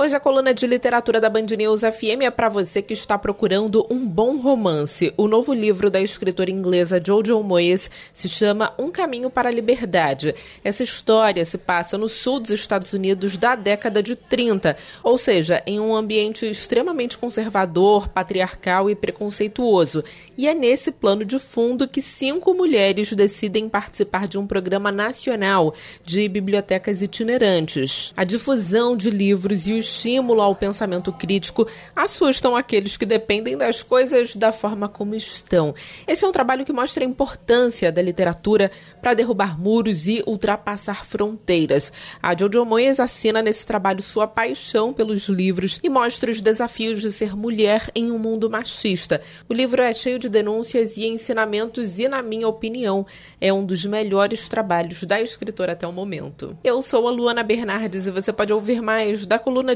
Hoje a coluna de literatura da Band News FM é para você que está procurando um bom romance. O novo livro da escritora inglesa Jojo Moyes se chama Um Caminho para a Liberdade. Essa história se passa no sul dos Estados Unidos da década de 30, ou seja, em um ambiente extremamente conservador, patriarcal e preconceituoso. E é nesse plano de fundo que cinco mulheres decidem participar de um programa nacional de bibliotecas itinerantes. A difusão de livros e os estímulo ao pensamento crítico assustam aqueles que dependem das coisas da forma como estão. Esse é um trabalho que mostra a importância da literatura para derrubar muros e ultrapassar fronteiras. A Jojo Moyes assina nesse trabalho sua paixão pelos livros e mostra os desafios de ser mulher em um mundo machista. O livro é cheio de denúncias e ensinamentos e, na minha opinião, é um dos melhores trabalhos da escritora até o momento. Eu sou a Luana Bernardes e você pode ouvir mais da coluna